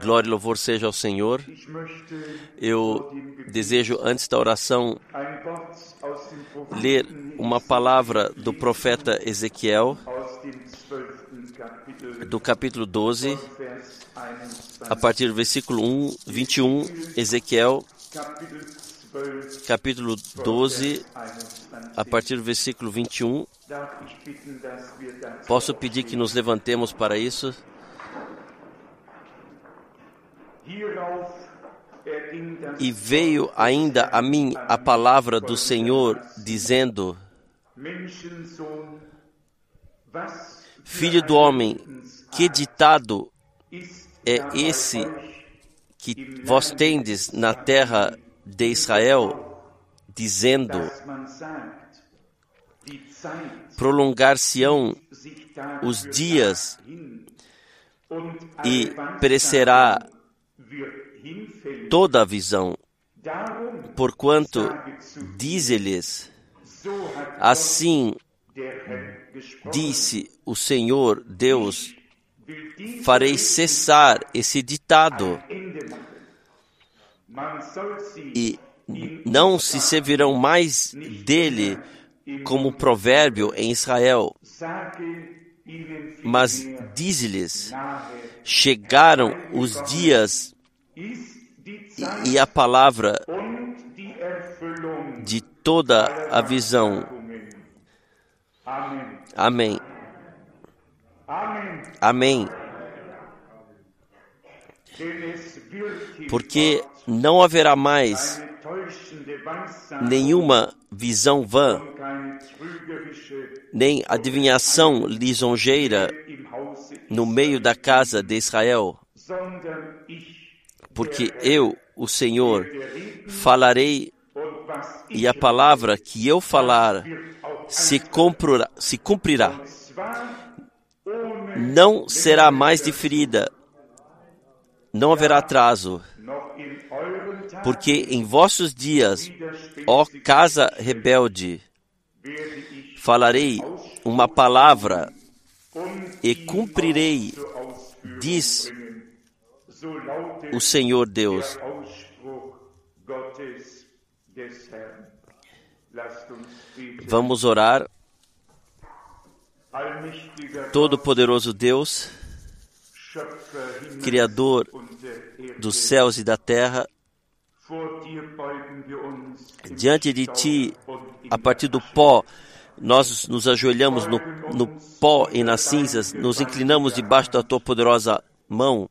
Glória e louvor seja ao Senhor. Eu desejo, antes da oração, ler uma palavra do profeta Ezequiel, do capítulo 12, a partir do versículo 1, 21, Ezequiel, capítulo 12, a partir do versículo 21. Posso pedir que nos levantemos para isso? E veio ainda a mim a palavra do Senhor, dizendo: Filho do homem, que ditado é esse que vós tendes na terra de Israel, dizendo: Prolongar-se-ão os dias e perecerá toda a visão. Porquanto, diz-lhes, assim disse o Senhor Deus, farei cessar esse ditado e não se servirão mais dele como provérbio em Israel. Mas diz-lhes: chegaram os dias e a palavra de toda a visão. Amém. Amém. Porque não haverá mais nenhuma visão vã, nem adivinhação lisonjeira no meio da casa de Israel, porque eu, o Senhor, falarei e a palavra que eu falar se cumprirá, se cumprirá. Não será mais diferida, não haverá atraso, porque em vossos dias, ó casa rebelde, falarei uma palavra e cumprirei, diz o Senhor Deus. Vamos orar. Todo-Poderoso Deus, Criador dos céus e da terra, diante de Ti, a partir do pó, nós nos ajoelhamos no, no pó e nas cinzas, nos inclinamos debaixo da Tua poderosa mão,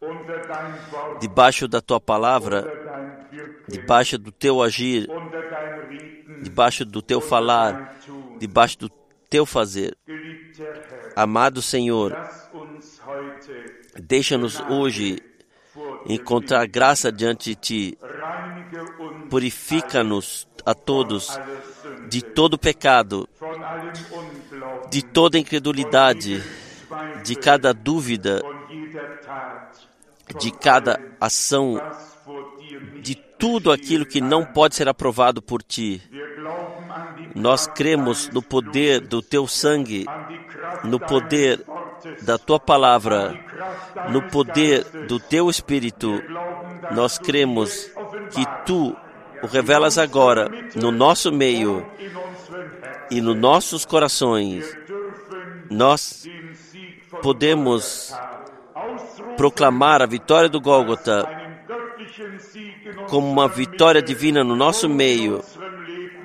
debaixo da Tua palavra, debaixo do Teu agir, debaixo do Teu falar, debaixo do Teu fazer. Amado Senhor, deixa-nos hoje encontrar graça diante de Ti. Purifica-nos a todos de todo pecado, de toda incredulidade, de cada dúvida, de cada ação, de tudo aquilo que não pode ser aprovado por Ti. Nós cremos no poder do Teu sangue, no poder da Tua palavra, no poder do Teu Espírito. Nós cremos que Tu o revelas agora no nosso meio e nos nossos corações. Nós podemos proclamar a vitória do Gólgota como uma vitória divina no nosso meio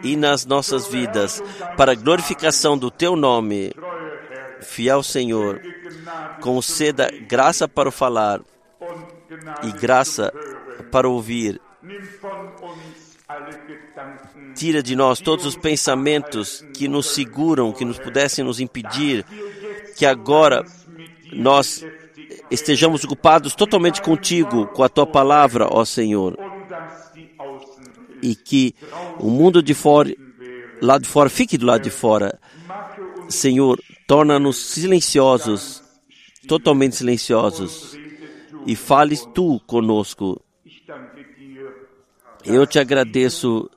e nas nossas vidas, para a glorificação do Teu nome. Fiel Senhor, conceda graça para o falar e graça para ouvir. Tira de nós todos os pensamentos que nos seguram, que nos pudessem nos impedir, que agora nós estejamos ocupados totalmente contigo, com a tua palavra, ó Senhor. E que o mundo de fora, lá de fora, fique do lado de fora. Senhor, torna-nos silenciosos, totalmente silenciosos, e fales tu conosco. Eu te agradeço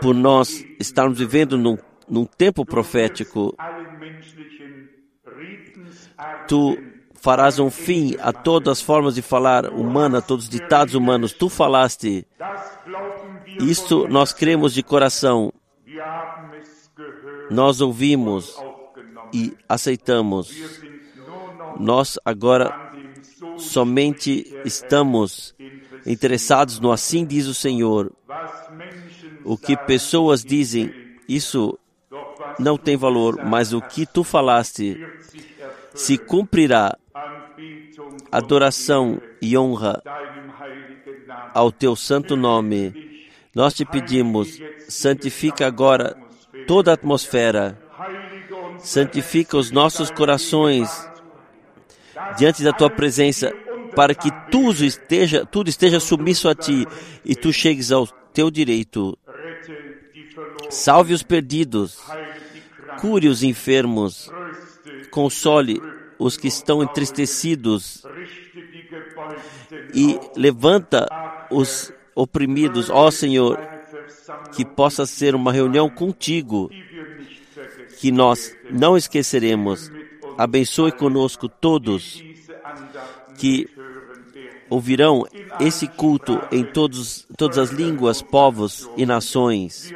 por nós estarmos vivendo num, num tempo profético. Tu farás um fim a todas as formas de falar humana, a todos os ditados humanos. Tu falaste. Isto nós cremos de coração. Nós ouvimos e aceitamos. Nós agora somente estamos interessados no assim diz o Senhor. O que pessoas dizem, isso não tem valor, mas o que tu falaste se cumprirá. Adoração e honra ao teu santo nome. Nós te pedimos, santifica agora toda a atmosfera, santifica os nossos corações diante da tua presença, para que tudo esteja, tudo esteja submisso a ti e tu chegues ao teu direito. Salve os perdidos, cure os enfermos, console os que estão entristecidos e levanta os oprimidos. Ó Senhor, que possa ser uma reunião contigo, que nós não esqueceremos. Abençoe conosco todos que ouvirão esse culto em todos, todas as línguas, povos e nações.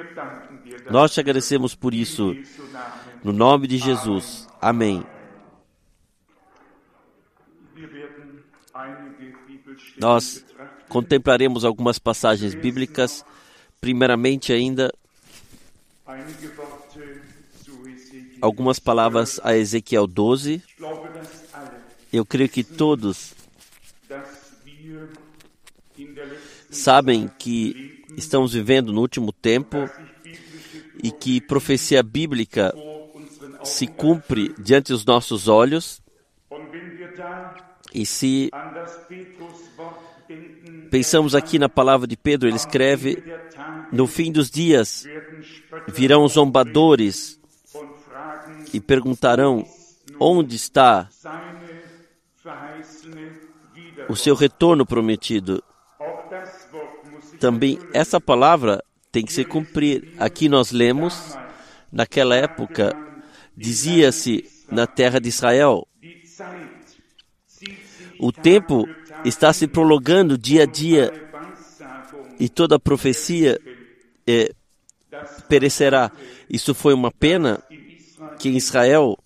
Nós te agradecemos por isso. No nome de Jesus. Amém. Nós contemplaremos algumas passagens bíblicas. Primeiramente, ainda, algumas palavras a Ezequiel 12. Eu creio que todos sabem que estamos vivendo no último tempo e que profecia bíblica se cumpre diante dos nossos olhos. E se pensamos aqui na palavra de Pedro, ele escreve: No fim dos dias virão zombadores e perguntarão: Onde está o seu retorno prometido? Também essa palavra tem que se cumprir. Aqui nós lemos, naquela época, dizia-se na terra de Israel: o tempo está se prolongando dia a dia e toda a profecia é, perecerá. Isso foi uma pena que em Israel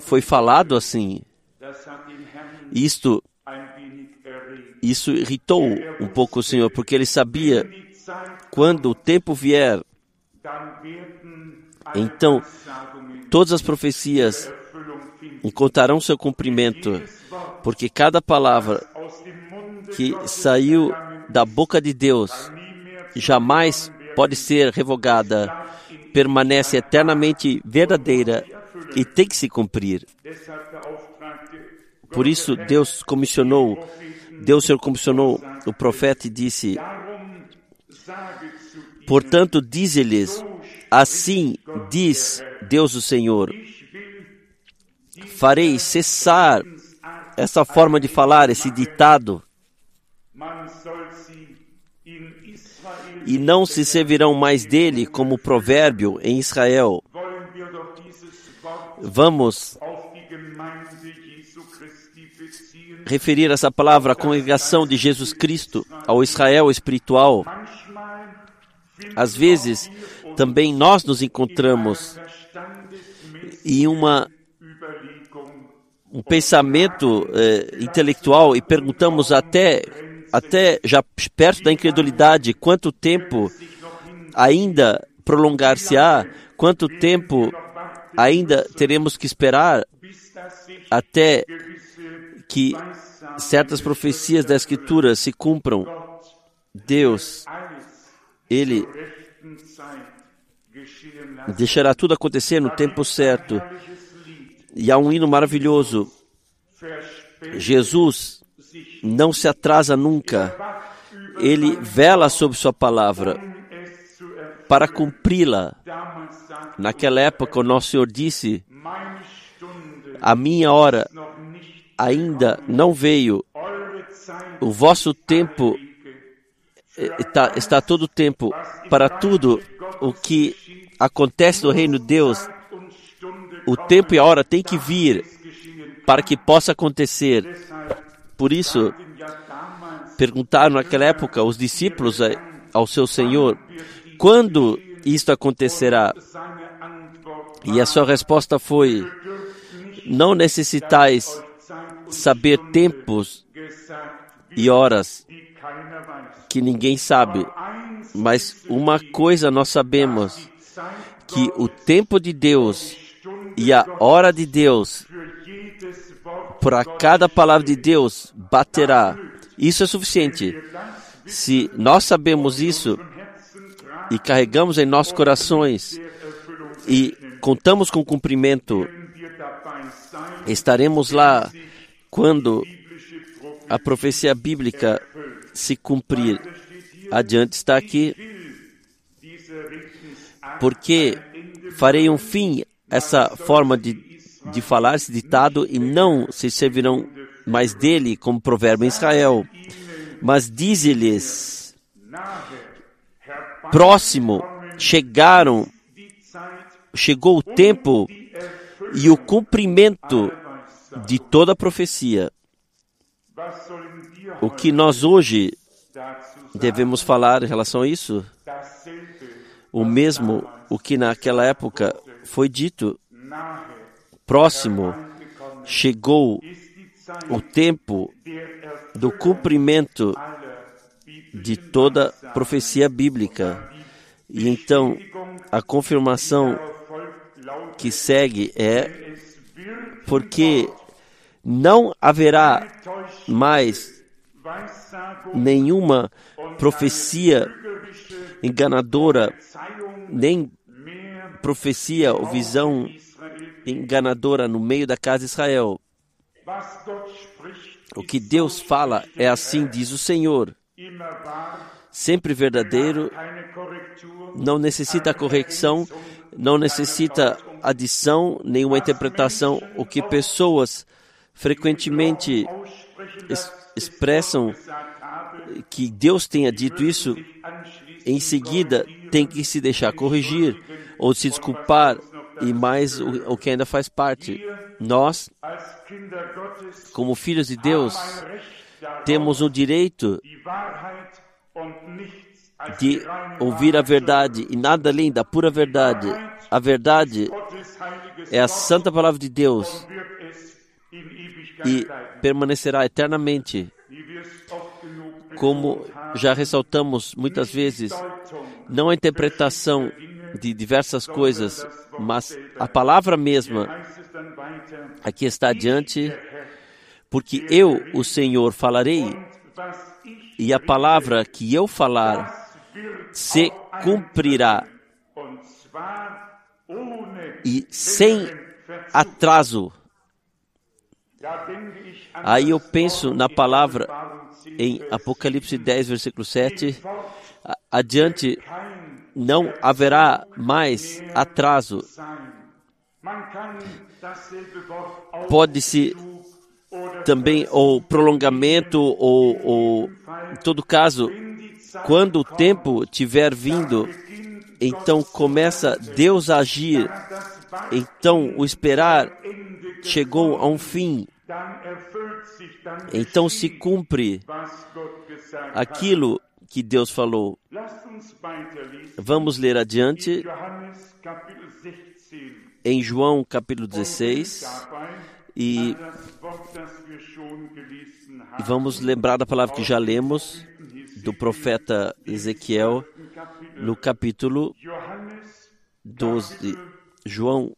foi falado assim. Isto, isso irritou um pouco o Senhor, porque ele sabia quando o tempo vier, então todas as profecias encontrarão seu cumprimento, porque cada palavra que saiu da boca de Deus jamais pode ser revogada, permanece eternamente verdadeira e tem que se cumprir. Por isso, Deus comissionou, Deus Senhor comissionou o profeta e disse: Portanto, dize-lhes: Assim diz Deus o Senhor: Farei cessar essa forma de falar, esse ditado, e não se servirão mais dele como provérbio em Israel. Vamos referir essa palavra à congregação de Jesus Cristo, ao Israel espiritual. Às vezes, também nós nos encontramos em uma um pensamento eh, intelectual e perguntamos até até já perto da incredulidade quanto tempo ainda prolongar-se-á, quanto tempo ainda teremos que esperar até que certas profecias da Escritura se cumpram. Deus, Ele deixará tudo acontecer no tempo certo. E há um hino maravilhoso. Jesus não se atrasa nunca. Ele vela sobre Sua palavra para cumpri-la. Naquela época, o nosso Senhor disse: A minha hora ainda não veio. O vosso tempo está, está todo o tempo para tudo o que acontece no reino de Deus. O tempo e a hora tem que vir para que possa acontecer. Por isso, perguntaram naquela época os discípulos ao seu Senhor: quando isto acontecerá? E a sua resposta foi: Não necessitais saber tempos e horas que ninguém sabe, mas uma coisa nós sabemos: que o tempo de Deus e a hora de Deus para cada palavra de Deus baterá. Isso é suficiente. Se nós sabemos isso e carregamos em nossos corações e contamos com o cumprimento, estaremos lá quando a profecia bíblica se cumprir. Adiante está aqui, porque farei um fim essa forma de, de falar esse ditado e não se servirão mais dele como provérbio em Israel. Mas dize-lhes, próximo, chegaram, chegou o tempo e o cumprimento de toda a profecia. O que nós hoje devemos falar em relação a isso? O mesmo o que naquela época foi dito. Próximo chegou o tempo do cumprimento de toda profecia bíblica. E então a confirmação que segue é porque não haverá mais nenhuma profecia enganadora, nem profecia ou visão enganadora no meio da casa de Israel. O que Deus fala é assim, diz o Senhor. Sempre verdadeiro, não necessita correção, não necessita adição, nenhuma interpretação. O que pessoas frequentemente expressam que Deus tenha dito isso, em seguida tem que se deixar corrigir ou se desculpar e mais o, que ainda faz parte. Nós, como filhos de Deus, temos o direito de ouvir a verdade e nada além da pura verdade. A verdade é a santa palavra de Deus e permanecerá eternamente. Como já ressaltamos muitas vezes, não a interpretação de diversas coisas, mas a palavra mesma aqui está adiante, porque eu, o Senhor, falarei, e a palavra que eu falar se cumprirá, e sem atraso. Aí eu penso na palavra em Apocalipse 10, versículo 7. Adiante não haverá mais atraso. Pode-se também ou prolongamento ou, ou em todo caso quando o tempo tiver vindo então começa Deus a agir então o esperar chegou a um fim então se cumpre aquilo que Deus falou. Vamos ler adiante em João capítulo 16 e vamos lembrar da palavra que já lemos do profeta Ezequiel no capítulo 12. João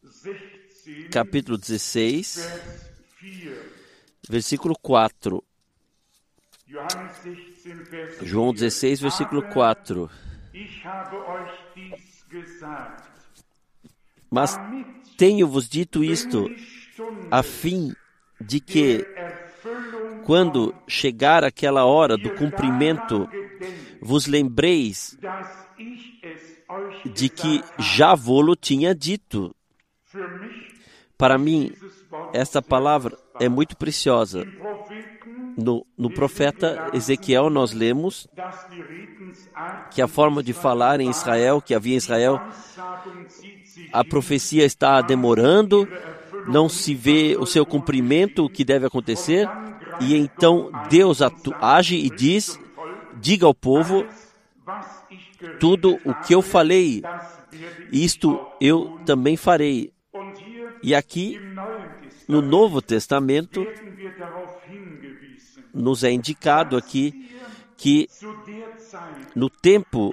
capítulo 16, versículo 4. João 16, versículo 4. Mas tenho-vos dito isto, a fim de que, quando chegar aquela hora do cumprimento, vos lembreis de que já vô-lo tinha dito. Para mim, essa palavra é muito preciosa. No, no, profeta Ezequiel, nós lemos que a forma de falar em Israel, que havia em Israel, a profecia está demorando, não se vê o seu cumprimento, o que deve acontecer, e então Deus age e diz: diga ao povo tudo o que eu falei, isto eu também farei. E aqui, no Novo Testamento, nos é indicado aqui que no tempo,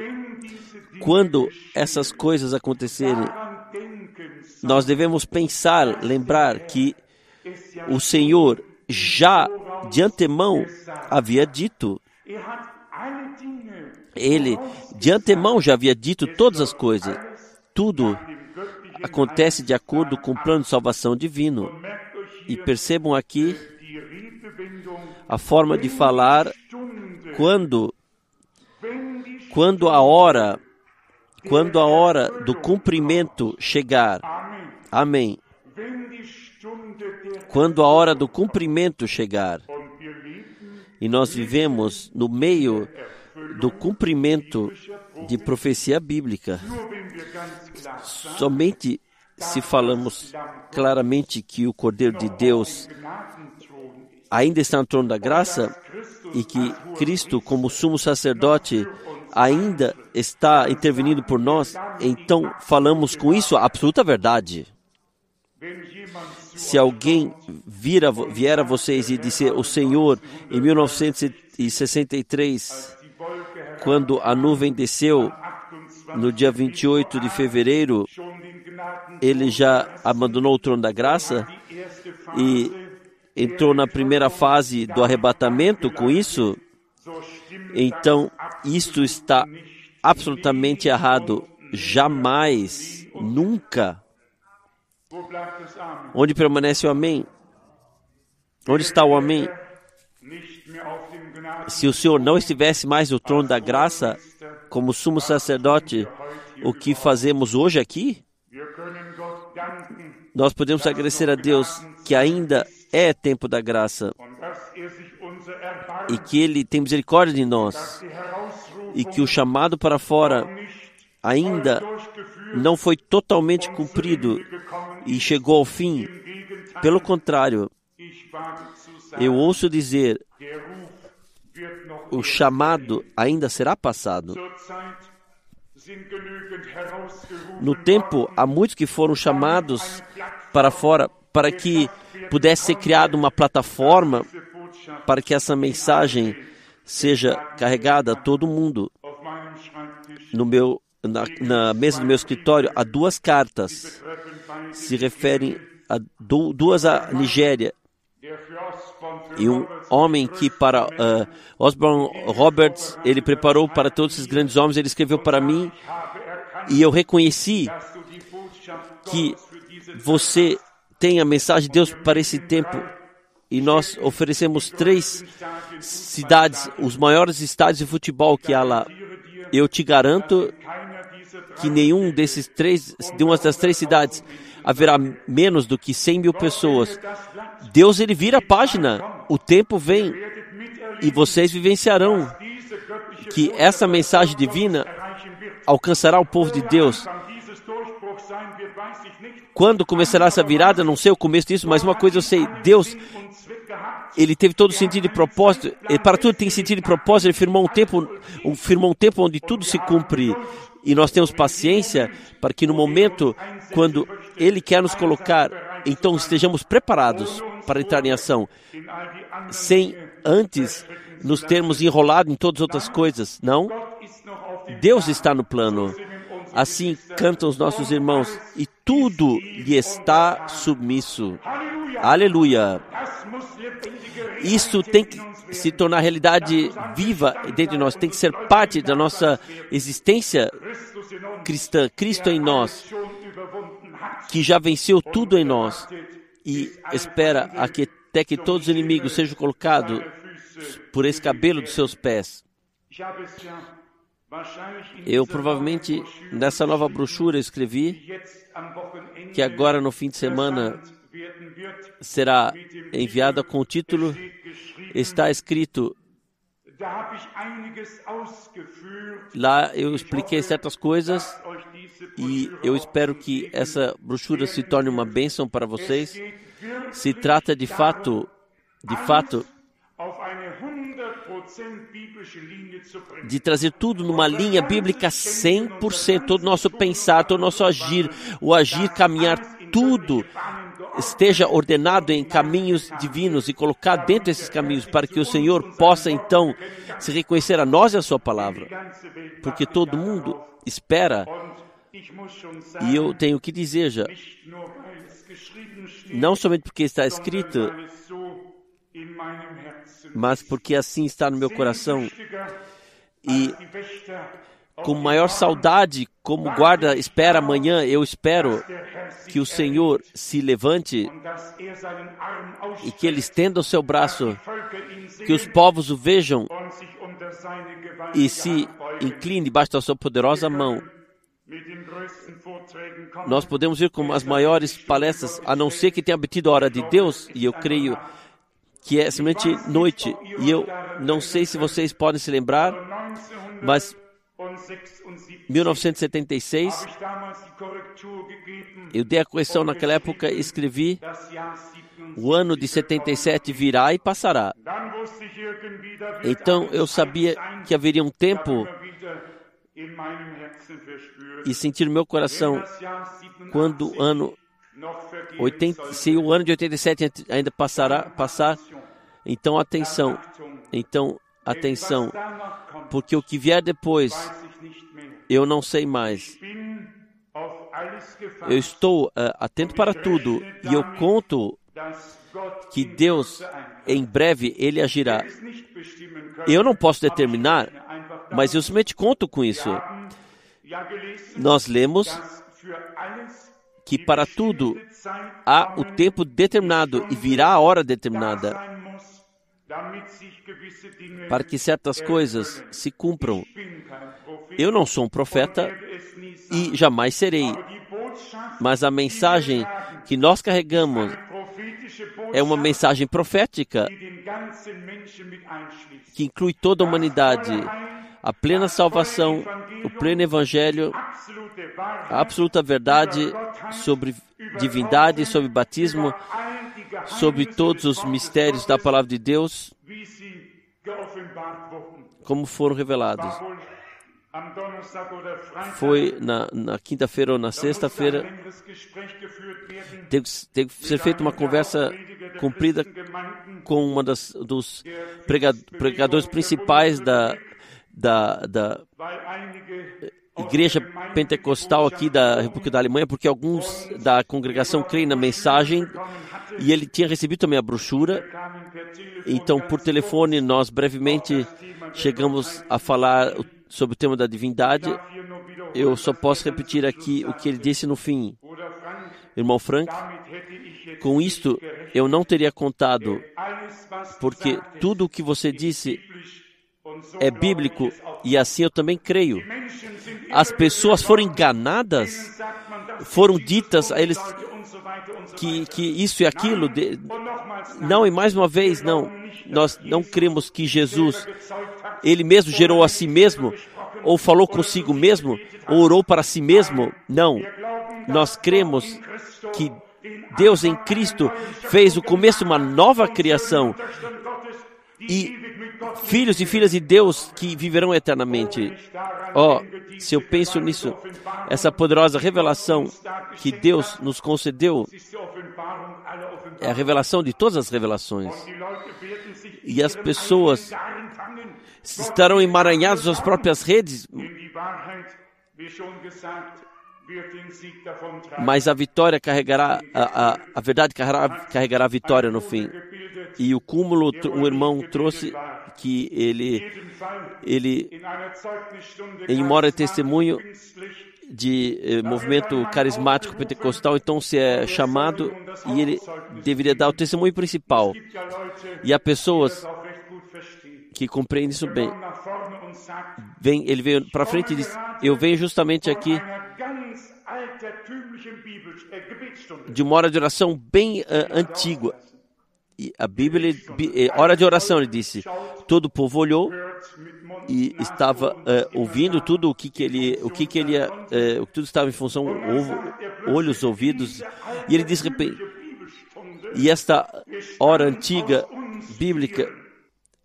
quando essas coisas acontecerem, nós devemos pensar, lembrar que o Senhor já de antemão havia dito. Ele de antemão já havia dito todas as coisas. Tudo acontece de acordo com o plano de salvação divino. E percebam aqui a forma de falar quando quando a hora quando a hora do cumprimento chegar. Amém. Quando a hora do cumprimento chegar. E nós vivemos no meio do cumprimento de profecia bíblica. Somente se falamos claramente que o Cordeiro de Deus ainda está no trono da graça e que Cristo, como sumo sacerdote, ainda está intervenindo por nós, então falamos com isso a absoluta verdade. Se alguém vir a, vier a vocês e disser o Senhor em 1963, quando a nuvem desceu no dia 28 de fevereiro, ele já abandonou o trono da graça e entrou na primeira fase do arrebatamento com isso, então isto está absolutamente errado. Jamais, nunca. Onde permanece o Amém? Onde está o Amém? Se o Senhor não estivesse mais no trono da graça, como sumo sacerdote, o que fazemos hoje aqui? Nós podemos agradecer a Deus que ainda é tempo da graça e que Ele tem misericórdia de nós e que o chamado para fora ainda não foi totalmente cumprido e chegou ao fim. Pelo contrário, eu ouço dizer: o chamado ainda será passado. No tempo, há muitos que foram chamados para fora para que pudesse ser criada uma plataforma para que essa mensagem seja carregada a todo mundo. No meu, na, na mesa do meu escritório há duas cartas se referem a du, duas à Nigéria e um homem que para uh, Osborne Roberts ele preparou para todos esses grandes homens ele escreveu para mim e eu reconheci que você tem a mensagem de Deus para esse tempo e nós oferecemos três cidades, os maiores estádios de futebol que há lá. Eu te garanto que nenhum desses três, de uma das três cidades, haverá menos do que 100 mil pessoas. Deus ele vira a página, o tempo vem e vocês vivenciarão que essa mensagem divina alcançará o povo de Deus. Quando começará essa virada, não sei o começo disso, mas uma coisa eu sei: Deus, ele teve todo o sentido de propósito, e para tudo tem sentido de propósito, ele firmou um tempo, firmou um tempo onde tudo se cumpre. E nós temos paciência para que no momento, quando Ele quer nos colocar, então estejamos preparados para entrar em ação, sem antes nos termos enrolado em todas as outras coisas. Não? Deus está no plano. Assim cantam os nossos irmãos, e tudo lhe está submisso. Aleluia! Isso tem que se tornar realidade viva dentro de nós, tem que ser parte da nossa existência cristã. Cristo em nós, que já venceu tudo em nós e espera até que todos os inimigos sejam colocados por esse cabelo dos seus pés. Eu provavelmente nessa nova brochura escrevi que agora no fim de semana será enviada com o título Está escrito. Lá eu expliquei certas coisas E eu espero que essa brochura se torne uma bênção para vocês. Se trata de fato, de fato, de trazer tudo numa linha bíblica 100%, todo o nosso pensar, todo o nosso agir, o agir, caminhar, tudo esteja ordenado em caminhos divinos e colocar dentro desses caminhos para que o Senhor possa então se reconhecer a nós e a sua palavra. Porque todo mundo espera e eu tenho que dizer já, não somente porque está escrito, mas porque assim está no meu coração. E com maior saudade, como guarda espera amanhã, eu espero que o Senhor se levante e que Ele estenda o seu braço, que os povos o vejam e se incline debaixo da sua poderosa mão. Nós podemos ir com as maiores palestras, a não ser que tenha obtido a hora de Deus, e eu creio que é simplesmente noite. E eu não sei se vocês podem se lembrar, mas 1976, eu dei a correção naquela época e escrevi: o ano de 77 virá e passará. Então eu sabia que haveria um tempo e sentir no meu coração quando o ano 80, se o ano de 87 ainda passará, passar, então atenção, então atenção, porque o que vier depois eu não sei mais. Eu estou uh, atento para tudo e eu conto que Deus em breve ele agirá. Eu não posso determinar, mas eu somente conto com isso. Nós lemos que para tudo há o tempo determinado e virá a hora determinada para que certas coisas se cumpram. Eu não sou um profeta e jamais serei, mas a mensagem que nós carregamos é uma mensagem profética que inclui toda a humanidade, a plena salvação, o pleno evangelho, a absoluta verdade sobre divindade, sobre batismo, sobre todos os mistérios da palavra de Deus, como foram revelados. Foi na, na quinta-feira ou na sexta-feira. Teve, que ser feita uma conversa cumprida com uma das dos pregadores principais da, da, da igreja pentecostal aqui da República da Alemanha, porque alguns da congregação creem na mensagem e ele tinha recebido também a brochura. Então, por telefone, nós brevemente chegamos a falar sobre o tema da divindade. Eu só posso repetir aqui o que ele disse no fim. Irmão Frank, com isto eu não teria contado, porque tudo o que você disse é bíblico e assim eu também creio. As pessoas foram enganadas, foram ditas a eles que, que isso e aquilo. De, não, e mais uma vez, não. Nós não cremos que Jesus, ele mesmo gerou a si mesmo, ou falou consigo mesmo, ou orou para si mesmo. Não. Nós cremos que Deus em Cristo fez o começo de uma nova criação e filhos e filhas de Deus que viverão eternamente. Oh, se eu penso nisso, essa poderosa revelação que Deus nos concedeu é a revelação de todas as revelações. E as pessoas estarão emaranhadas nas próprias redes, mas a vitória carregará, a, a, a verdade carregará, carregará a vitória no fim. E o cúmulo, um irmão trouxe que ele, ele em mora testemunho de eh, movimento carismático pentecostal, então se é chamado e ele deveria dar o testemunho principal. E há pessoas que compreendem isso bem. Vem, ele veio para frente e disse: Eu venho justamente aqui de uma hora de oração bem uh, antiga. E a Bíblia, hora de oração, ele disse: todo o povo olhou e estava uh, ouvindo tudo o que, que ele, o que, que ele, uh, tudo estava em função ovo, olhos, ouvidos, e ele disse e esta hora antiga bíblica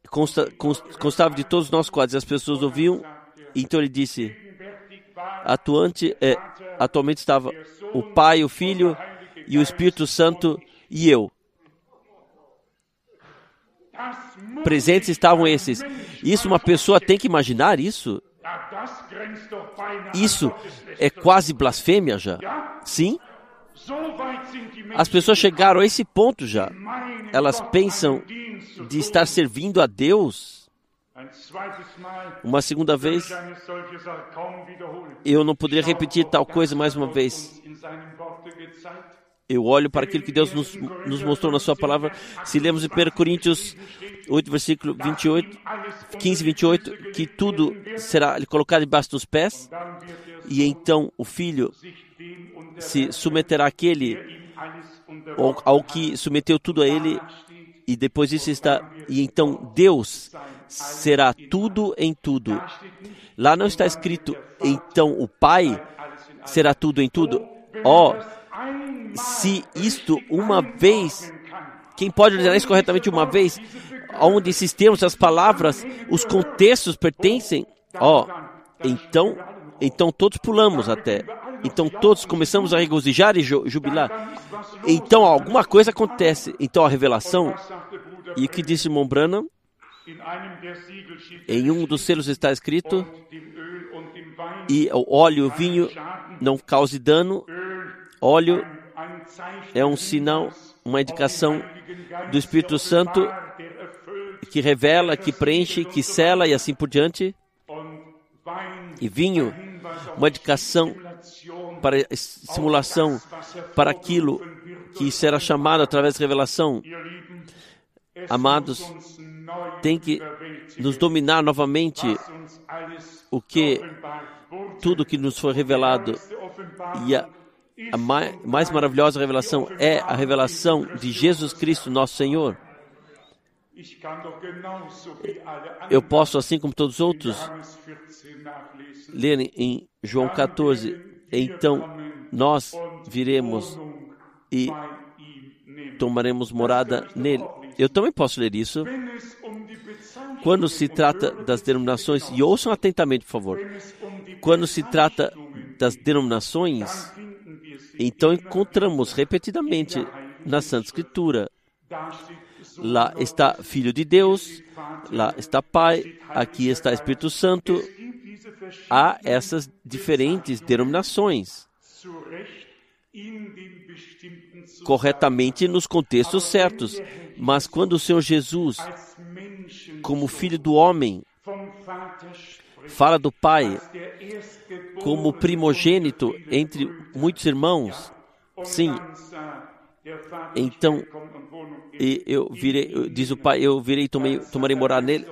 consta, constava de todos nós quadros, as pessoas ouviam, então ele disse, atuante, é, atualmente estava o Pai, o Filho e o Espírito Santo e eu. Presentes estavam esses. Isso uma pessoa tem que imaginar isso? Isso é quase blasfêmia já. Sim? As pessoas chegaram a esse ponto já. Elas pensam de estar servindo a Deus. Uma segunda vez, eu não poderia repetir tal coisa mais uma vez. Eu olho para aquilo que Deus nos, nos mostrou na Sua palavra. Se lemos em 1 Coríntios 8, versículo 28, 15, 28, que tudo será colocado debaixo dos pés, e então o filho se submeterá àquele ao, ao que submeteu tudo a ele, e depois disso está. E então Deus será tudo em tudo. Lá não está escrito, então o Pai será tudo em tudo. Ó, oh, se isto uma vez, quem pode ordenar isso corretamente uma vez, onde esses termos, as palavras, os contextos pertencem, ó, oh, então, então todos pulamos até. Então todos começamos a regozijar e jubilar. Então alguma coisa acontece. Então a revelação, e o que disse Mombrana, em um dos selos está escrito, e o óleo e o vinho não cause dano, óleo é um sinal, uma indicação do Espírito Santo que revela, que preenche, que sela e assim por diante. E vinho, uma indicação para simulação, para aquilo que será chamado através da revelação. Amados, tem que nos dominar novamente o que tudo que nos foi revelado e a a mais, mais maravilhosa revelação é a revelação de Jesus Cristo, nosso Senhor. Eu posso, assim como todos os outros, ler em João 14. Então nós viremos e tomaremos morada nele. Eu também posso ler isso. Quando se trata das denominações, e ouçam atentamente, por favor. Quando se trata das denominações, então encontramos repetidamente na Santa Escritura. Lá está Filho de Deus, lá está Pai, aqui está Espírito Santo. Há essas diferentes denominações. Corretamente nos contextos certos. Mas quando o Senhor Jesus, como Filho do homem, fala do Pai como primogênito entre muitos irmãos. Sim. Então, eu virei, diz o Pai, eu virei e tomarei morar nele.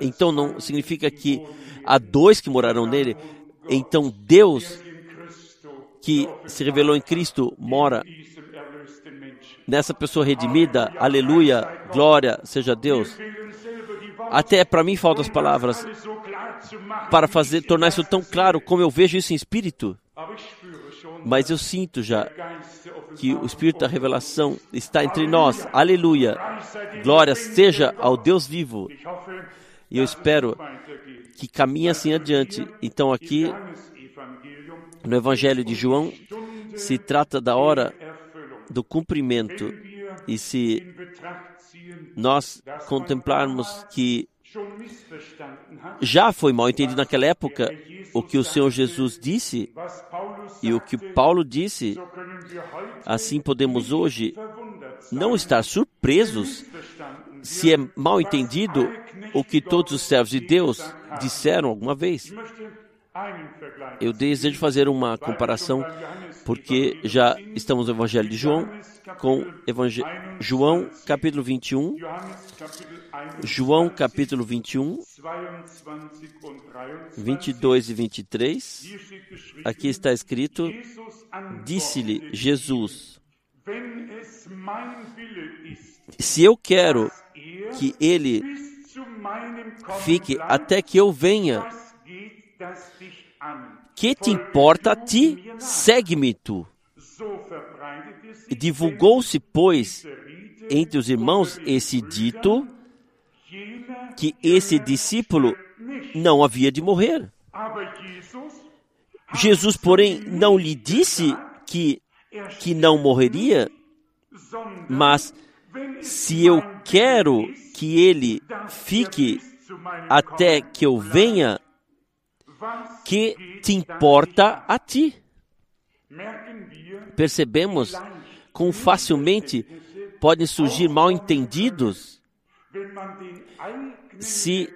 Então não significa que há dois que morarão nele. Então Deus que se revelou em Cristo mora nessa pessoa redimida. Aleluia, glória seja Deus. Até para mim faltam as palavras para fazer tornar isso tão claro como eu vejo isso em espírito. Mas eu sinto já que o espírito da revelação está entre nós. Aleluia. Glória seja ao Deus vivo. E eu espero que caminhe assim adiante. Então aqui no Evangelho de João se trata da hora do cumprimento. E se nós contemplarmos que já foi mal entendido naquela época o que o Senhor Jesus disse e o que Paulo disse. Assim podemos hoje não estar surpresos se é mal entendido o que todos os servos de Deus disseram alguma vez. Eu desejo fazer uma comparação porque já estamos no Evangelho de João com Evangel... João capítulo 21, João capítulo 21, 22 e 23. Aqui está escrito: Disse-lhe Jesus: Se eu quero que ele fique até que eu venha. Que te importa a ti? Segue-me tu. Divulgou-se, pois, entre os irmãos esse dito que esse discípulo não havia de morrer. Jesus, porém, não lhe disse que, que não morreria, mas se eu quero que ele fique até que eu venha, que te importa a ti? Percebemos como facilmente podem surgir mal entendidos se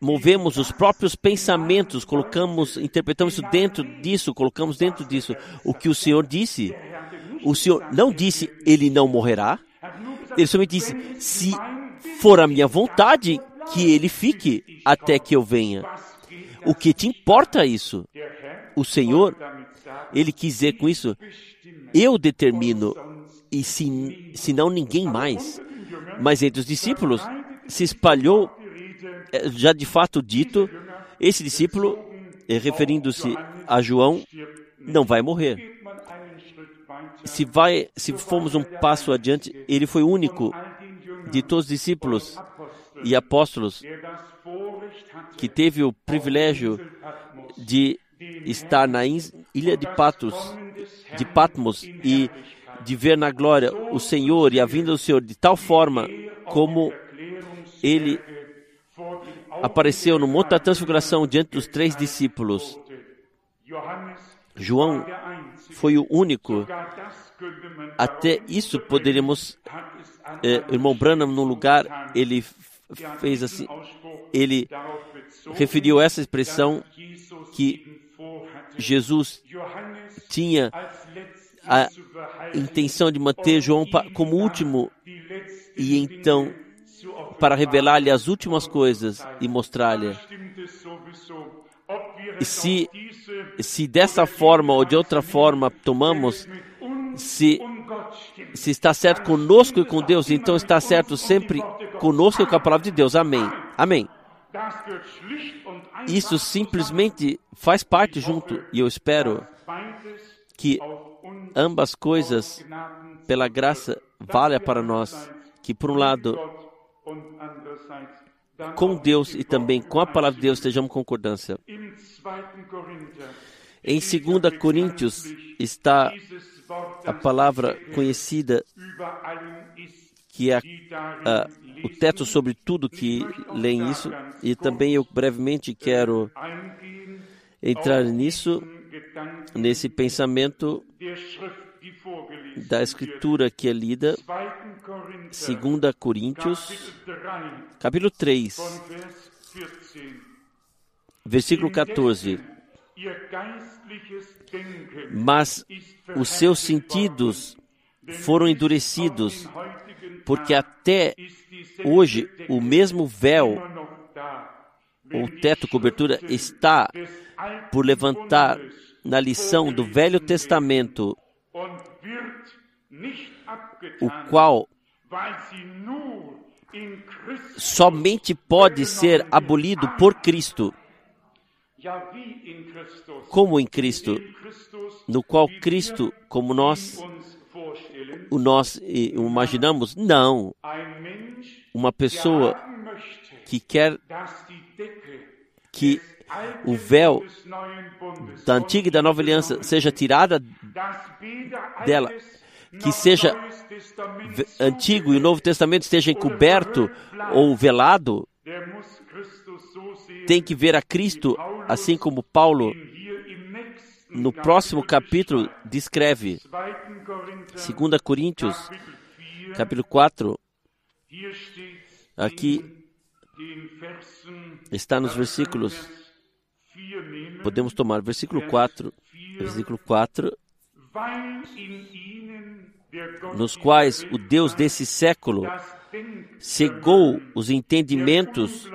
movemos os próprios pensamentos, colocamos, interpretamos isso dentro disso, colocamos dentro disso o que o Senhor disse. O Senhor não disse ele não morrerá. Ele somente disse: se for a minha vontade, que ele fique até que eu venha. O que te importa isso? O Senhor, ele quis dizer com isso: eu determino, e se, se não ninguém mais. Mas entre os discípulos se espalhou, eh, já de fato dito, esse discípulo, eh, referindo-se a João, não vai morrer. Se, vai, se formos um passo adiante, ele foi o único de todos os discípulos e apóstolos que teve o privilégio de estar na ilha de Patos, de Patmos e de ver na glória o Senhor e a vinda do Senhor de tal forma como ele apareceu no Monte da Transfiguração diante dos três discípulos. João foi o único. Até isso poderíamos. É, irmão Branham, no lugar, ele fez assim. Ele referiu essa expressão que Jesus tinha a intenção de manter João como último e então para revelar-lhe as últimas coisas e mostrar-lhe. Se, se dessa forma ou de outra forma tomamos, se, se está certo conosco e com Deus, então está certo sempre conosco e com a palavra de Deus. Amém. Amém. Isso simplesmente faz parte junto e eu espero que ambas coisas, pela graça, valha para nós. Que por um lado, com Deus e também com a palavra de Deus estejamos concordância. Em 2 Coríntios está a palavra conhecida que é a, o teto sobre tudo que leem isso, e também eu brevemente quero entrar nisso, nesse pensamento da escritura que é lida, 2 Coríntios, capítulo 3, versículo 14. Mas os seus sentidos foram endurecidos, porque até hoje o mesmo véu ou teto cobertura está por levantar na lição do Velho Testamento, o qual somente pode ser abolido por Cristo. Como em Cristo, no qual Cristo, como nós o nós imaginamos, não. Uma pessoa que quer que o véu da antiga e da nova aliança seja tirada dela, que seja antigo e o Novo Testamento esteja encoberto ou velado, tem que ver a Cristo, assim como Paulo no próximo capítulo descreve 2 Coríntios, capítulo 4, aqui está nos versículos. Podemos tomar versículo 4, versículo 4, nos quais o Deus desse século cegou os entendimentos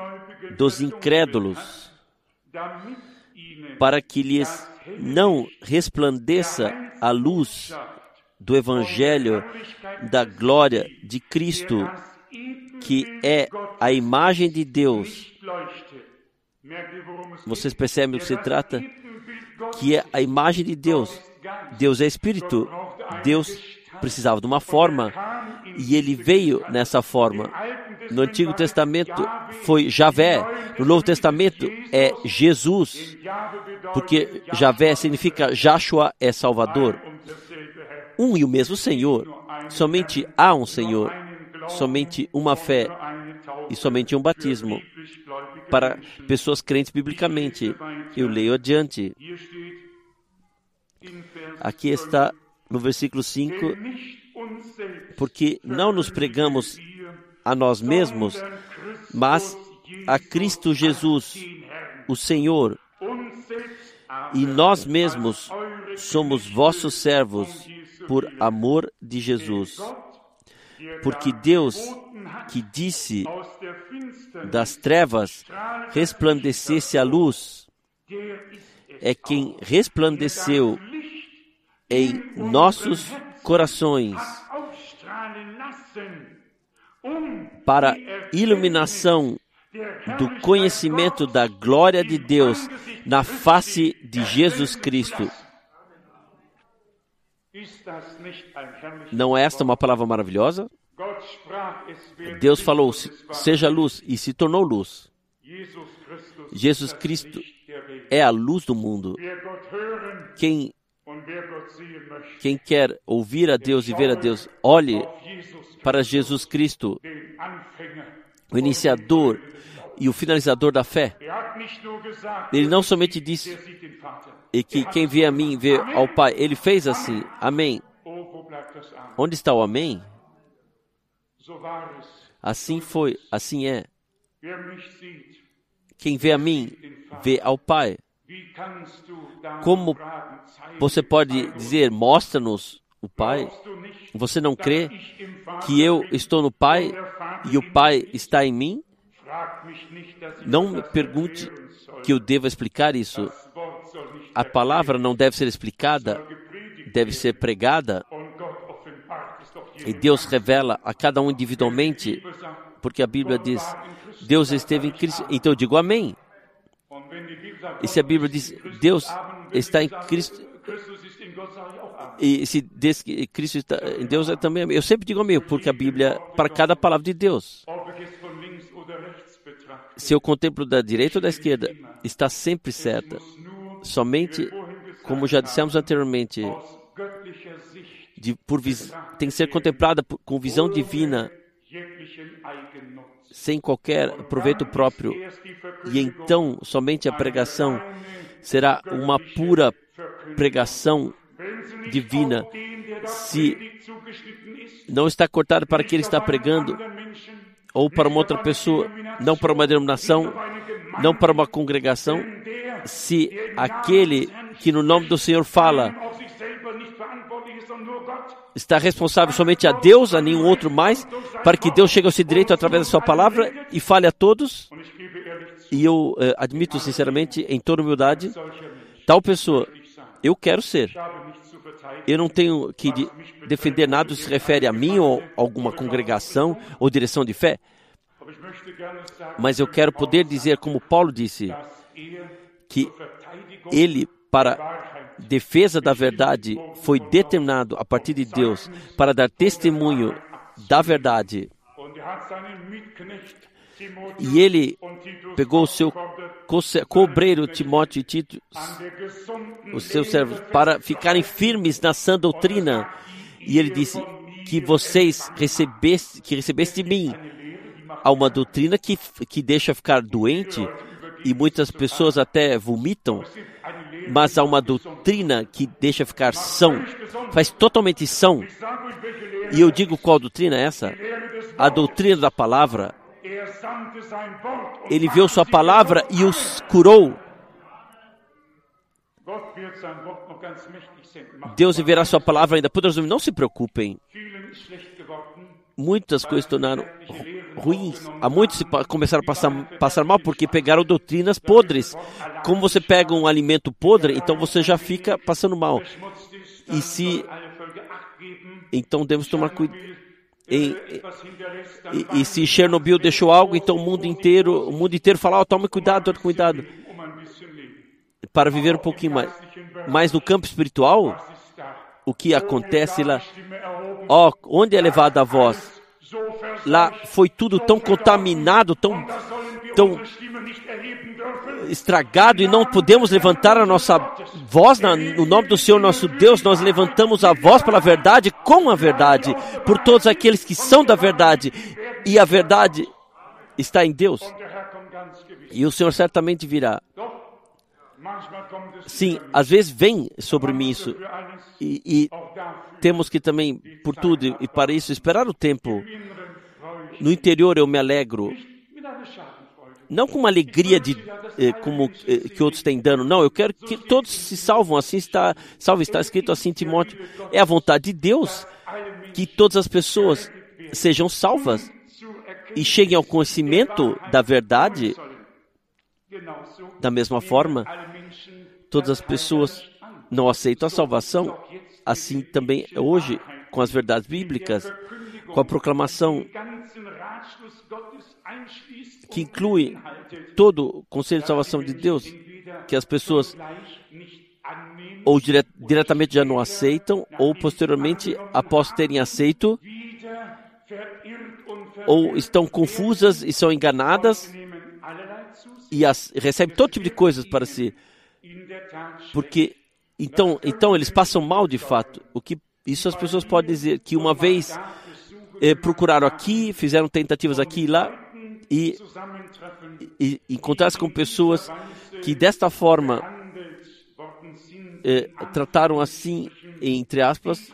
dos incrédulos, para que lhes não resplandeça a luz do Evangelho da glória de Cristo, que é a imagem de Deus. Vocês percebem o que se trata? Que é a imagem de Deus. Deus é Espírito. Deus precisava de uma forma e ele veio nessa forma. No Antigo Testamento foi Javé, no Novo Testamento é Jesus, porque Javé significa Joshua é Salvador. Um e o mesmo Senhor. Somente há um Senhor, somente uma fé e somente um batismo para pessoas crentes biblicamente. Eu leio adiante. Aqui está no versículo 5, porque não nos pregamos a nós mesmos, mas a Cristo Jesus, o Senhor, e nós mesmos somos vossos servos por amor de Jesus. Porque Deus, que disse das trevas resplandecesse a luz, é quem resplandeceu em nossos corações para iluminação do conhecimento da glória de Deus na face de Jesus Cristo. Não é esta uma palavra maravilhosa? Deus falou: seja luz, e se tornou luz. Jesus Cristo é a luz do mundo. Quem, quem quer ouvir a Deus e ver a Deus, olhe para Jesus Cristo, o iniciador e o finalizador da fé. Ele não somente disse e que quem vê a mim vê ao Pai. Ele fez assim. Amém. Onde está o amém? Assim foi, assim é. Quem vê a mim vê ao Pai. Como você pode dizer, mostra-nos o Pai? Você não crê que eu estou no Pai e o Pai está em mim? Não me pergunte que eu deva explicar isso. A palavra não deve ser explicada, deve ser pregada. E Deus revela a cada um individualmente, porque a Bíblia diz: Deus esteve em Cristo. Então eu digo amém. E se a Bíblia diz: Deus está em Cristo, e se diz que Cristo está em Deus é também. Eu sempre digo amém, porque a Bíblia, para cada palavra de Deus, se eu contemplo da direita ou da esquerda, está sempre certa. Somente, como já dissemos anteriormente, de, por tem que ser contemplada por, com visão divina, sem qualquer proveito próprio. E então, somente a pregação será uma pura pregação divina. Se não está cortado para que ele está pregando, ou para uma outra pessoa, não para uma denominação, não para uma congregação, se aquele que no nome do Senhor fala está responsável somente a Deus, a nenhum outro mais, para que Deus chegue ao seu direito através da sua palavra e fale a todos. E eu eh, admito sinceramente, em toda humildade, tal pessoa, eu quero ser. Eu não tenho que de defender nada que se refere a mim ou alguma congregação ou direção de fé. Mas eu quero poder dizer, como Paulo disse, que ele, para defesa da verdade, foi determinado a partir de Deus para dar testemunho da verdade. E ele pegou o seu cobreiro Timóteo e Tito, os seus servos, para ficarem firmes na sã doutrina. E ele disse que vocês recebeste, que recebeste de mim há uma doutrina que, que deixa ficar doente e muitas pessoas até vomitam, mas há uma doutrina que deixa ficar são, faz totalmente são. E eu digo qual doutrina é essa? A doutrina da palavra. Ele viu sua palavra e os curou. Deus enviará sua palavra ainda poderosamente. Não se preocupem. Muitas coisas tornaram ruins. Há muitos começaram a passar, passar mal porque pegaram doutrinas podres. Como você pega um alimento podre, então você já fica passando mal. E se. Então devemos tomar cuidado. Em, e, e, se Chernobyl deixou algo, então o mundo inteiro, o mundo inteiro fala, oh, tome cuidado, tome cuidado, para viver um pouquinho mais. Mas no campo espiritual, o que acontece lá? Oh, onde é levada a voz? Lá foi tudo tão contaminado, tão, tão estragado e não podemos levantar a nossa voz na, no nome do Senhor nosso Deus. Nós levantamos a voz pela verdade, com a verdade, por todos aqueles que são da verdade. E a verdade está em Deus. E o Senhor certamente virá. Sim, às vezes vem sobre mim isso. E, e temos que também, por tudo e para isso, esperar o tempo. No interior eu me alegro não com uma alegria de eh, como eh, que outros têm dano, não. Eu quero que todos se salvam. Assim está, salvo está escrito assim, Timóteo. É a vontade de Deus que todas as pessoas sejam salvas e cheguem ao conhecimento da verdade. Da mesma forma, todas as pessoas não aceitam a salvação. Assim também hoje com as verdades bíblicas, com a proclamação que inclui todo o conselho de salvação de Deus, que as pessoas ou dire diretamente já não aceitam, ou posteriormente, após terem aceito, ou estão confusas e são enganadas e as, recebem todo tipo de coisas para si. Porque então, então eles passam mal de fato. O que isso as pessoas podem dizer que uma vez eh, procuraram aqui, fizeram tentativas aqui e lá, e, e encontrar-se com pessoas que desta forma eh, trataram assim, entre aspas,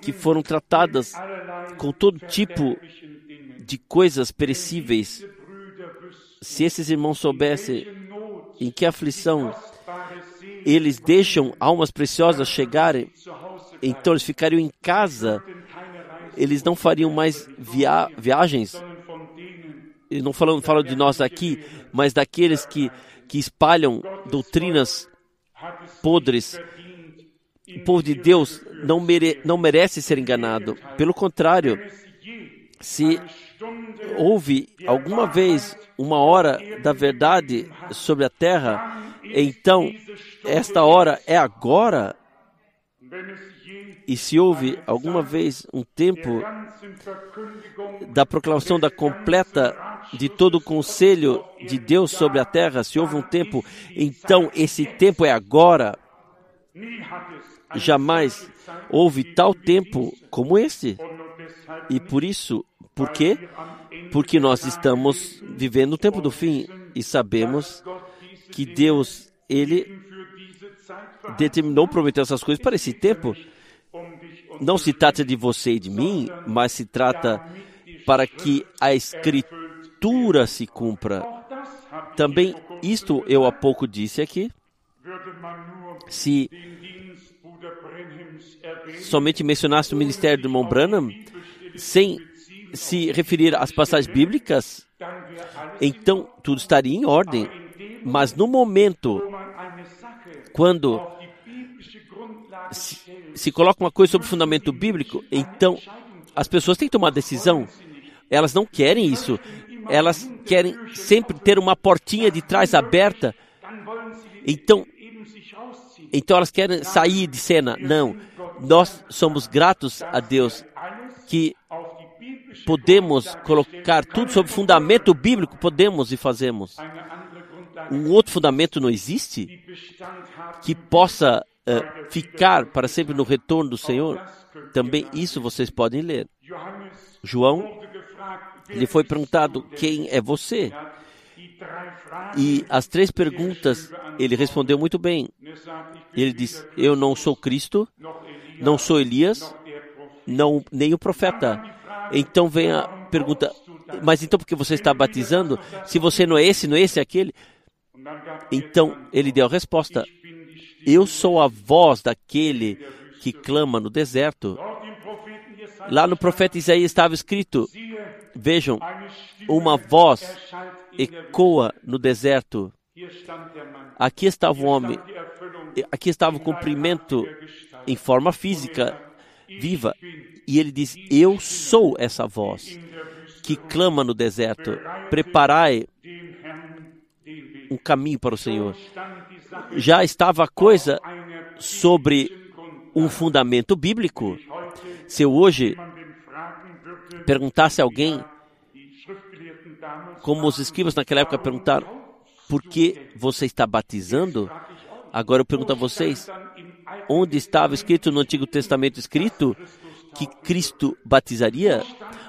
que foram tratadas com todo tipo de coisas perecíveis. Se esses irmãos soubessem em que aflição eles deixam almas preciosas chegarem, então eles ficariam em casa, eles não fariam mais via viagens não falando falo de nós aqui, mas daqueles que, que espalham doutrinas podres. O povo de Deus não, mere, não merece ser enganado. Pelo contrário, se houve alguma vez uma hora da verdade sobre a terra, então esta hora é agora. E se houve alguma vez um tempo da proclamação da completa de todo o conselho de Deus sobre a terra, se houve um tempo, então esse tempo é agora. Jamais houve tal tempo como esse. E por isso, por quê? Porque nós estamos vivendo o tempo do fim e sabemos que Deus, Ele determinou, prometeu essas coisas para esse tempo. Não se trata de você e de mim, mas se trata para que a Escritura se cumpra. Também isto eu há pouco disse aqui. Se somente mencionasse o ministério do irmão Branham, sem se referir às passagens bíblicas, então tudo estaria em ordem. Mas no momento quando se, se coloca uma coisa sobre o fundamento bíblico, então as pessoas têm que tomar decisão. Elas não querem isso. Elas querem sempre ter uma portinha de trás aberta. Então, então elas querem sair de cena. Não. Nós somos gratos a Deus que podemos colocar tudo sobre fundamento bíblico, podemos e fazemos. Um outro fundamento não existe que possa uh, ficar para sempre no retorno do Senhor? Também isso vocês podem ler. João lhe foi perguntado: Quem é você? E as três perguntas ele respondeu muito bem. Ele disse: Eu não sou Cristo, não sou Elias, não nem o profeta. Então vem a pergunta: Mas então por que você está batizando? Se você não é esse, não é esse, é aquele? Então ele deu a resposta: Eu sou a voz daquele que clama no deserto. Lá no profeta Isaías estava escrito: Vejam, uma voz ecoa no deserto. Aqui estava o homem, aqui estava o cumprimento em forma física viva. E ele diz: Eu sou essa voz que clama no deserto: Preparai um caminho para o Senhor. Já estava coisa sobre um fundamento bíblico. Se eu hoje perguntasse a alguém, como os escribas naquela época perguntaram, por que você está batizando? Agora eu pergunto a vocês, onde estava escrito no Antigo Testamento escrito que Cristo batizaria?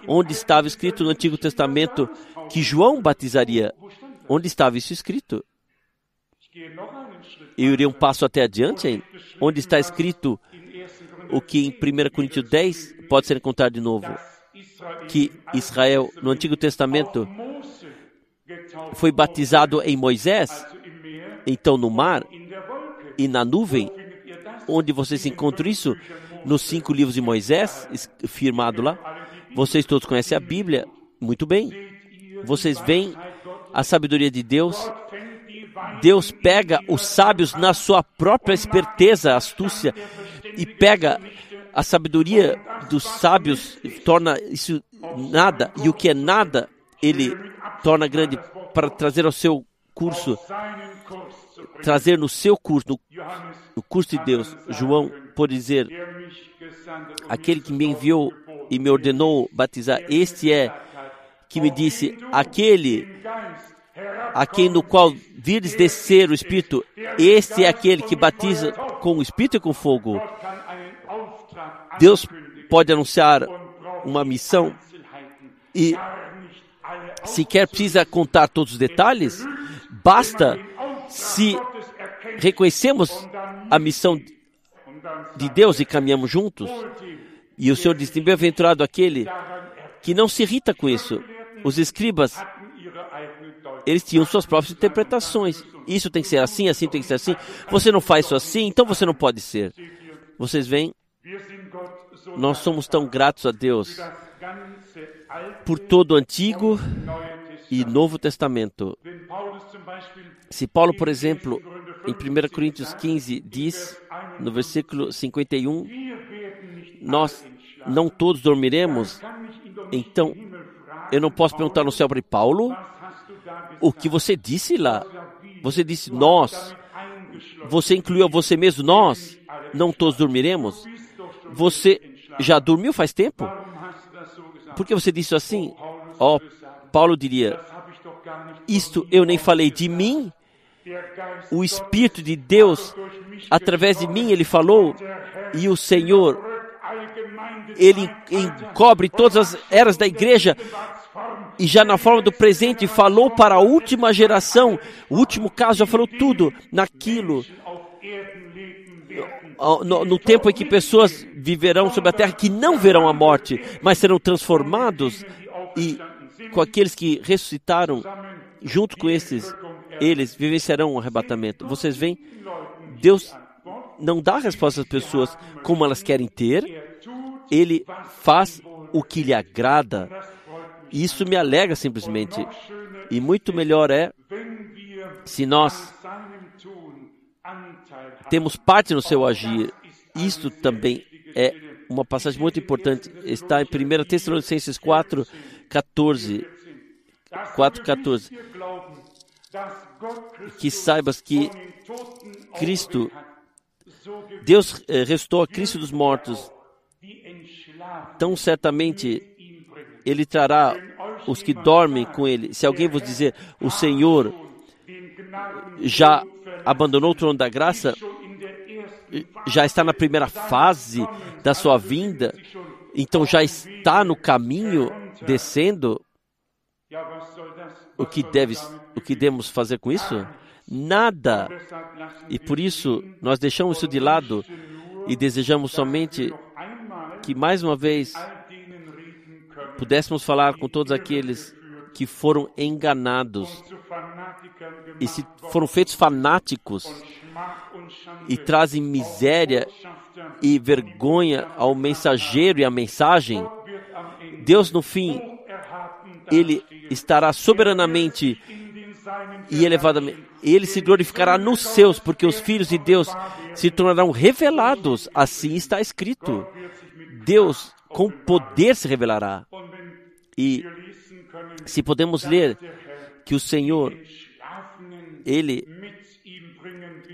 Onde estava escrito no Antigo Testamento que João batizaria? Onde estava isso escrito? Eu irei um passo até adiante, onde está escrito o que em 1 Coríntios 10 pode ser encontrado de novo, que Israel, no Antigo Testamento, foi batizado em Moisés, então no mar e na nuvem, onde vocês encontram isso? Nos cinco livros de Moisés, firmado lá. Vocês todos conhecem a Bíblia, muito bem. Vocês veem a sabedoria de Deus. Deus pega os sábios na sua própria esperteza, astúcia, e pega a sabedoria dos sábios, torna isso nada, e o que é nada, ele torna grande para trazer ao seu curso, trazer no seu curso, no, no curso de Deus. João pode dizer: aquele que me enviou e me ordenou batizar, este é que me disse: aquele a quem no qual vires descer o Espírito, este é aquele que batiza com o Espírito e com fogo. Deus pode anunciar uma missão e sequer precisa contar todos os detalhes, basta se reconhecemos a missão de Deus e caminhamos juntos. E o Senhor diz: Bem-aventurado aquele que não se irrita com isso. Os escribas, eles tinham suas próprias interpretações. Isso tem que ser assim, assim tem que ser assim. Você não faz isso assim, então você não pode ser. Vocês veem? Nós somos tão gratos a Deus por todo o Antigo e Novo Testamento. Se Paulo, por exemplo, em 1 Coríntios 15 diz, no versículo 51, nós não todos dormiremos, então eu não posso perguntar no céu para Paulo o que você disse lá. Você disse nós. Você incluiu a você mesmo nós. Não todos dormiremos. Você já dormiu faz tempo? Por que você disse assim? Ó, oh, Paulo diria: Isto eu nem falei de mim. O Espírito de Deus, através de mim, ele falou, e o Senhor, ele encobre todas as eras da igreja e já na forma do presente falou para a última geração, o último caso já falou tudo naquilo no, no, tempo em que pessoas viverão sobre a terra que não verão a morte, mas serão transformados e com aqueles que ressuscitaram, junto com esses, eles vivenciarão o um arrebatamento. Vocês veem? Deus não dá resposta às pessoas como elas querem ter, Ele faz o que lhe agrada. E isso me alegra simplesmente. E muito melhor é se nós temos parte no seu agir. Isto também é uma passagem muito importante. Está em 1 Tessalonicenses 4, 14. 4, 14. Que saibas que Cristo, Deus eh, restou a Cristo dos mortos. Tão certamente Ele trará os que dormem com Ele. Se alguém vos dizer, o Senhor já abandonou o trono da graça, já está na primeira fase da sua vinda, então já está no caminho descendo. O que deve, o que devemos fazer com isso? Nada. E por isso nós deixamos isso de lado e desejamos somente que mais uma vez pudéssemos falar com todos aqueles que foram enganados e se foram feitos fanáticos e trazem miséria e vergonha ao mensageiro e à mensagem, Deus no fim ele estará soberanamente e elevadamente. Ele se glorificará nos seus, porque os filhos de Deus se tornarão revelados. Assim está escrito. Deus com poder se revelará. E se podemos ler que o Senhor, Ele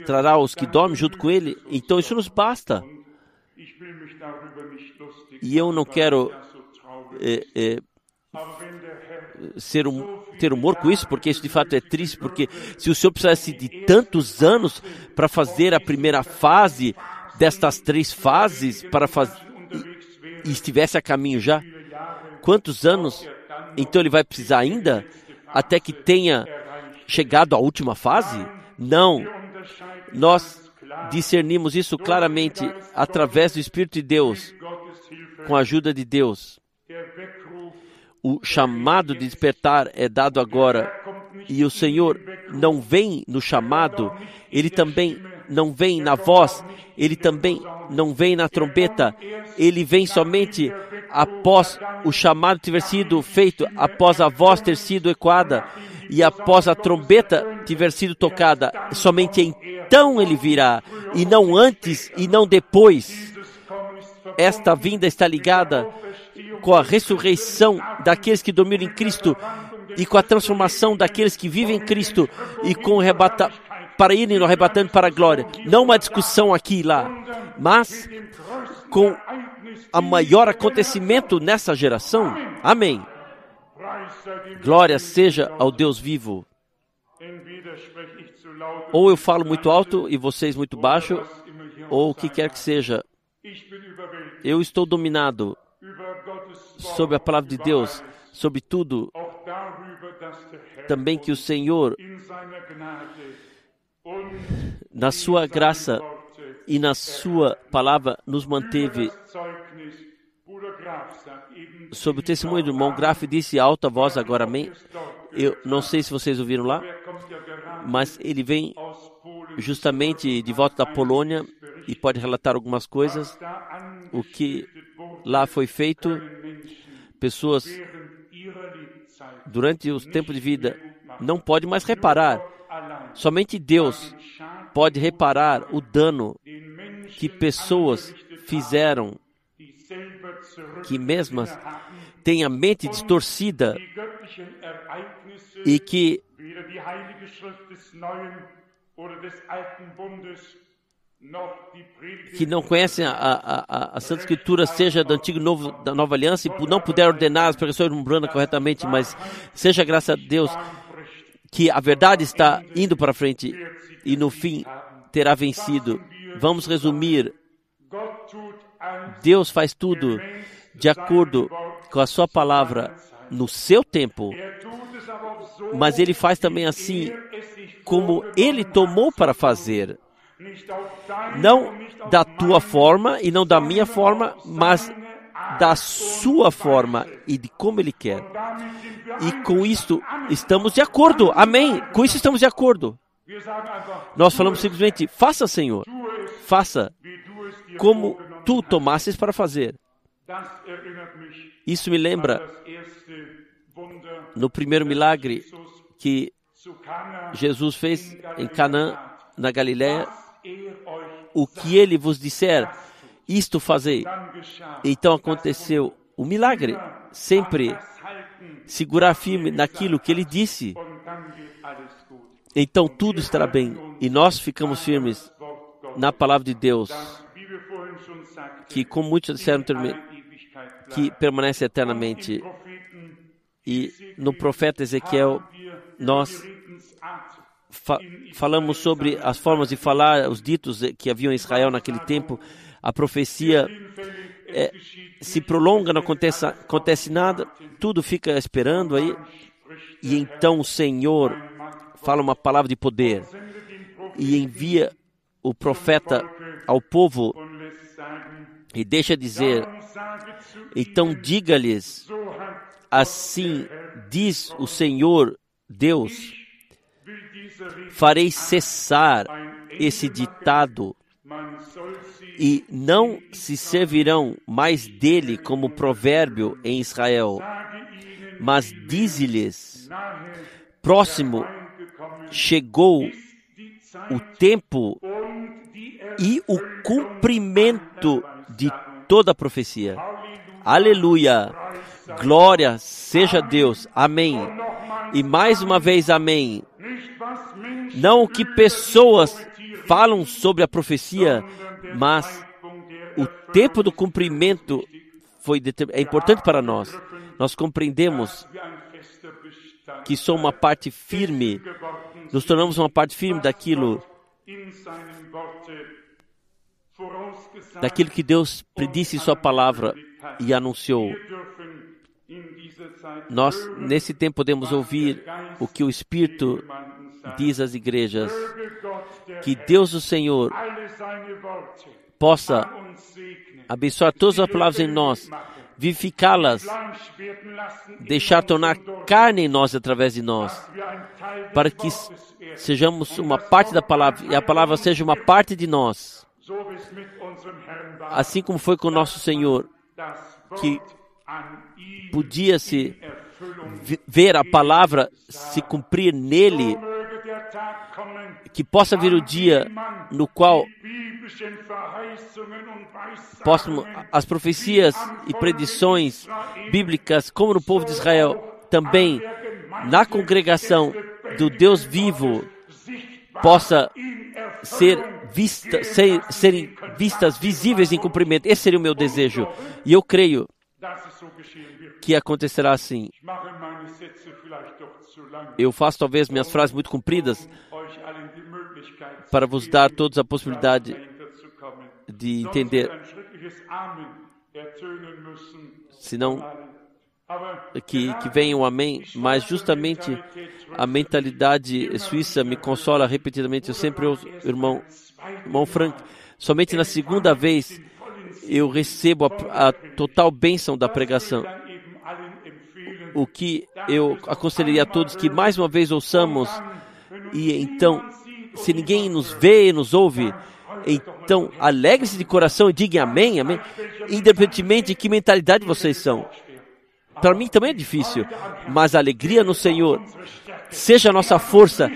trará os que dormem junto com Ele, então isso nos basta. E eu não quero é, é, ser um, ter humor com isso, porque isso de fato é triste, porque se o Senhor precisasse de tantos anos para fazer a primeira fase destas três fases, para fazer e estivesse a caminho já, quantos anos então ele vai precisar ainda até que tenha chegado à última fase? Não. Nós discernimos isso claramente através do Espírito de Deus, com a ajuda de Deus. O chamado de despertar é dado agora e o Senhor não vem no chamado, ele também não vem na voz, ele também não vem na trombeta, ele vem somente após o chamado tiver sido feito, após a voz ter sido ecoada e após a trombeta tiver sido tocada, somente então ele virá, e não antes e não depois. Esta vinda está ligada com a ressurreição daqueles que dormiram em Cristo e com a transformação daqueles que vivem em Cristo e com o arrebata, para irem no arrebatando para a glória. Não uma discussão aqui e lá, mas com o maior acontecimento nessa geração. Amém. Glória seja ao Deus vivo. Ou eu falo muito alto e vocês muito baixo, ou o que quer que seja. Eu estou dominado sobre a palavra de Deus, sobre tudo. Também que o Senhor, na sua graça e na sua palavra, nos manteve sobre o testemunho do irmão Graf disse alta voz agora amém. Eu não sei se vocês ouviram lá, mas ele vem justamente de volta da Polônia e pode relatar algumas coisas. O que lá foi feito, pessoas durante os tempos de vida não pode mais reparar. Somente Deus pode reparar o dano que pessoas fizeram que mesmo têm a mente distorcida e que que não conhecem a, a, a, a Santa Escritura, seja do Antigo Novo, da Nova Aliança, e não puderam ordenar as pregações umbrando corretamente, mas seja graças a Deus que a verdade está indo para frente e no fim terá vencido. Vamos resumir Deus faz tudo de acordo com a sua palavra no seu tempo, mas ele faz também assim como ele tomou para fazer. Não da tua forma e não da minha forma, mas da sua forma e de como ele quer. E com isto estamos de acordo. Amém. Com isso estamos de acordo. Nós falamos simplesmente: faça, Senhor. Faça como tu tomasses para fazer. Isso me lembra no primeiro milagre que Jesus fez em Canaã, na Galiléia, o que ele vos disser, isto fazei. Então aconteceu o milagre. Sempre segurar firme naquilo que ele disse. Então tudo estará bem. E nós ficamos firmes na palavra de Deus que, como muitos disseram, que permanece eternamente. E no profeta Ezequiel, nós fa falamos sobre as formas de falar, os ditos que haviam em Israel naquele tempo. A profecia é, se prolonga, não acontece, acontece nada, tudo fica esperando aí. E então o Senhor fala uma palavra de poder e envia o profeta ao povo e deixa dizer: então diga-lhes, assim diz o Senhor Deus, farei cessar esse ditado e não se servirão mais dele como provérbio em Israel, mas dize-lhes: próximo chegou o tempo e o cumprimento de toda a profecia. Aleluia! Glória seja Deus. Amém. E mais uma vez, amém. Não o que pessoas falam sobre a profecia, mas o tempo do cumprimento foi é importante para nós. Nós compreendemos que somos uma parte firme, nos tornamos uma parte firme daquilo daquilo que Deus predisse em Sua palavra e anunciou. Nós, nesse tempo, podemos ouvir o que o Espírito diz às igrejas. Que Deus, o Senhor, possa abençoar todas as palavras em nós, vivificá-las, deixar tornar carne em nós através de nós, para que sejamos uma parte da palavra e a palavra seja uma parte de nós. Assim como foi com nosso Senhor, que podia-se ver a palavra se cumprir nele, que possa vir o dia no qual possam, as profecias e predições bíblicas, como no povo de Israel, também na congregação do Deus vivo, possa ser vista, ser, serem vistas visíveis em cumprimento. Esse seria o meu desejo. E eu creio que acontecerá assim. Eu faço talvez minhas frases muito compridas para vos dar todos a possibilidade de entender. Senão que, que venha o um amém, mas justamente a mentalidade suíça me consola repetidamente. Eu sempre ouço, irmão, irmão Frank, somente na segunda vez eu recebo a, a total bênção da pregação. O que eu aconselharia a todos que mais uma vez ouçamos, e então, se ninguém nos vê e nos ouve, então alegre-se de coração e diga amém, amém, independentemente de que mentalidade vocês são. Para mim também é difícil, mas a alegria no Senhor seja a nossa força.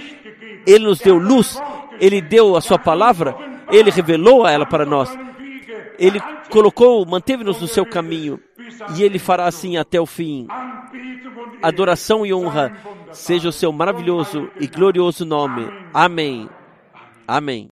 Ele nos deu luz, Ele deu a Sua palavra, Ele revelou ela para nós. Ele colocou, manteve-nos no seu caminho e Ele fará assim até o fim. Adoração e honra seja o seu maravilhoso e glorioso nome. Amém. Amém.